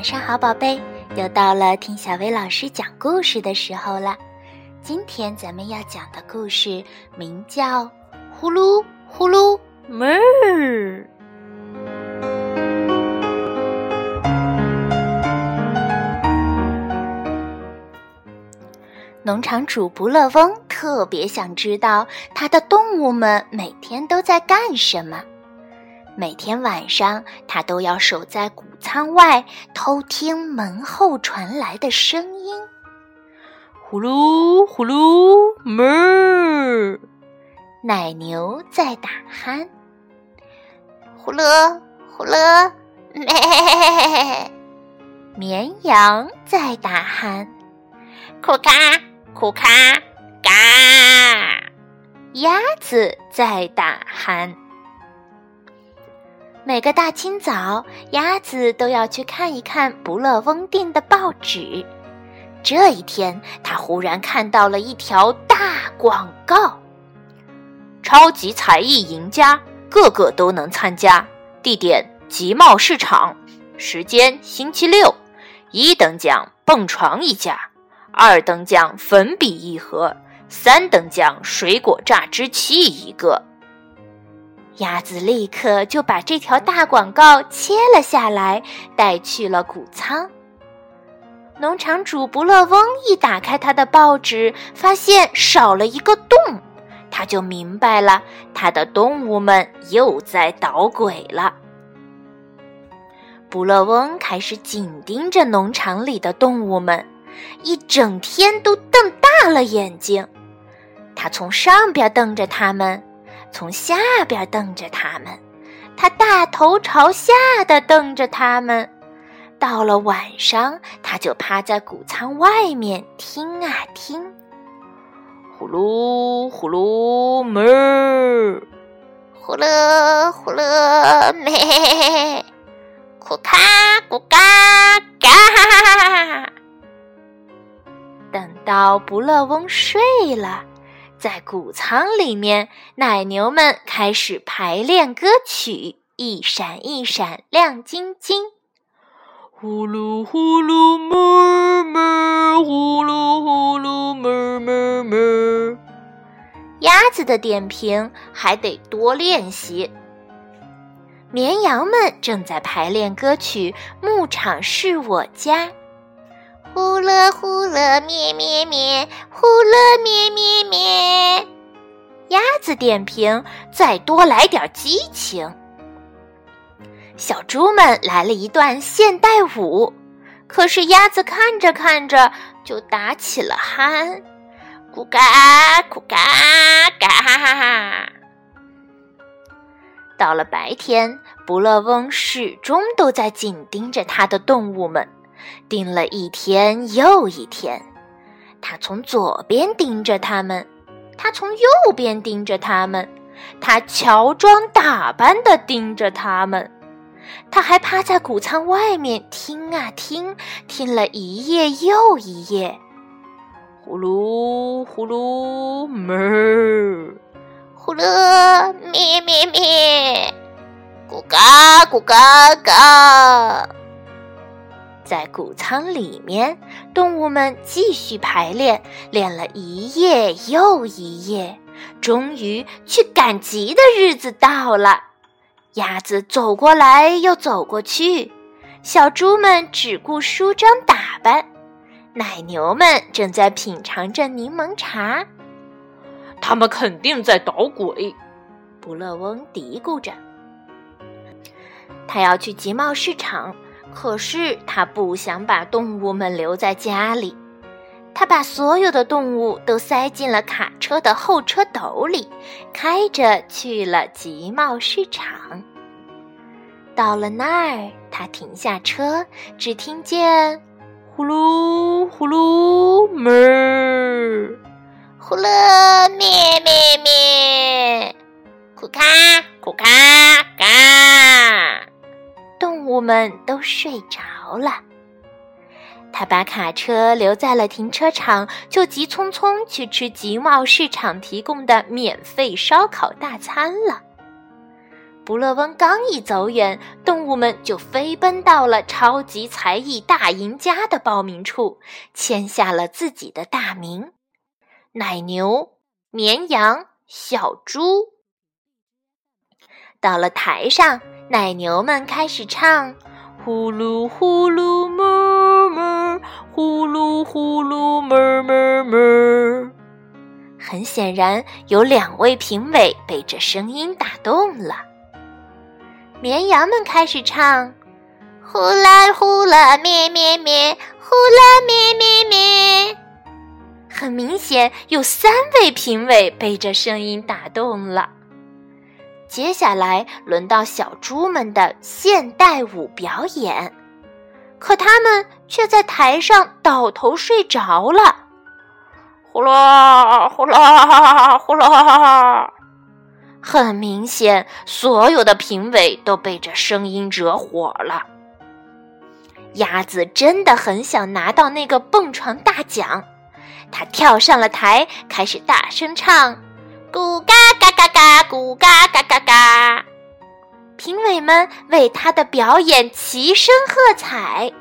晚上好，宝贝！又到了听小薇老师讲故事的时候了。今天咱们要讲的故事名叫《呼噜呼噜妹儿》。农场主不乐翁特别想知道他的动物们每天都在干什么。每天晚上，他都要守在谷仓外，偷听门后传来的声音：“呼噜呼噜，哞儿。”奶牛在打鼾，“呼噜呼噜，咩。”绵羊在打鼾，“库卡库卡嘎。”鸭子在打鼾。每个大清早，鸭子都要去看一看不乐翁订的报纸。这一天，他忽然看到了一条大广告：“超级才艺赢家，个个都能参加。地点：集贸市场。时间：星期六。一等奖蹦床一架，二等奖粉笔一盒，三等奖水果榨汁器一个。”鸭子立刻就把这条大广告切了下来，带去了谷仓。农场主不乐翁一打开他的报纸，发现少了一个洞，他就明白了，他的动物们又在捣鬼了。不乐翁开始紧盯着农场里的动物们，一整天都瞪大了眼睛。他从上边瞪着他们。从下边瞪着他们，他大头朝下的瞪着他们。到了晚上，他就趴在谷仓外面听啊听，呼噜呼噜咩儿，呼噜呼噜咩，咕卡咕嘎嘎。等到不乐翁睡了。在谷仓里面，奶牛们开始排练歌曲，一闪一闪亮晶晶。呼噜呼噜哞哞，呼噜呼噜哞哞哞。鸭子的点评还得多练习。绵羊们正在排练歌曲，牧场是我家。呼了呼了咩咩咩，呼了咩咩咩。鸭子点评：再多来点激情。小猪们来了一段现代舞，可是鸭子看着看着就打起了鼾，咕嘎咕嘎嘎哈哈哈。到了白天，不乐翁始终都在紧盯着他的动物们。盯了一天又一天，他从左边盯着他们，他从右边盯着他们，他乔装打扮的盯着他们，他还趴在谷仓外面听啊听，听了一夜又一夜。呼噜呼噜咩，呼噜咩咩咩，咕嘎咕嘎嘎。在谷仓里面，动物们继续排练，练了一夜又一夜。终于，去赶集的日子到了。鸭子走过来又走过去，小猪们只顾梳妆打扮，奶牛们正在品尝着柠檬茶。他们肯定在捣鬼，不乐翁嘀咕着。他要去集贸市场。可是他不想把动物们留在家里，他把所有的动物都塞进了卡车的后车斗里，开着去了集贸市场。到了那儿，他停下车，只听见呼噜呼噜门儿，呼噜咩咩咩，库卡库卡嘎。们都睡着了，他把卡车留在了停车场，就急匆匆去吃集贸市场提供的免费烧烤大餐了。不乐翁刚一走远，动物们就飞奔到了超级才艺大赢家的报名处，签下了自己的大名：奶牛、绵羊、小猪。到了台上，奶牛们开始唱：“呼噜呼噜哞哞，呼噜呼噜哞哞哞。”很显然，有两位评委被这声音打动了。绵羊们开始唱：“呼啦呼啦咩咩咩，呼啦咩咩咩。”很明显，有三位评委被这声音打动了。接下来轮到小猪们的现代舞表演，可他们却在台上倒头睡着了。呼啦呼啦呼啦！很明显，所有的评委都被这声音惹火了。鸭子真的很想拿到那个蹦床大奖，它跳上了台，开始大声唱：“咕嘎嘎嘎，咕嘎嘎嘎嘎！”评委们为他的表演齐声喝彩。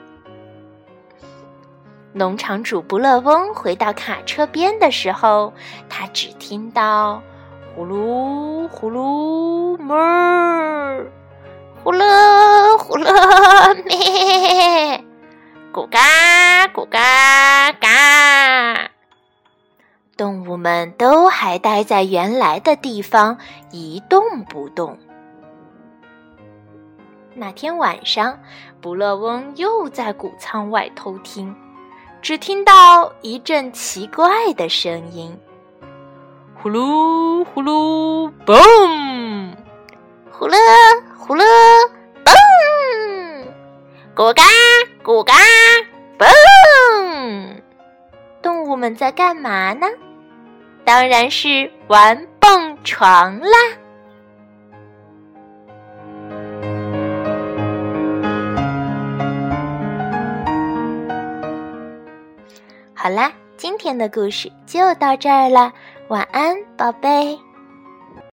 农场主不乐翁回到卡车边的时候，他只听到“呼噜呼噜哞，呼噜呼噜咩，们都还待在原来的地方一动不动。那天晚上，不乐翁又在谷仓外偷听。只听到一阵奇怪的声音，呼噜呼噜嘣，呼噜呼噜嘣，咕嘎咕嘎嘣。动物们在干嘛呢？当然是玩蹦床啦。好啦，今天的故事就到这儿了，晚安，宝贝。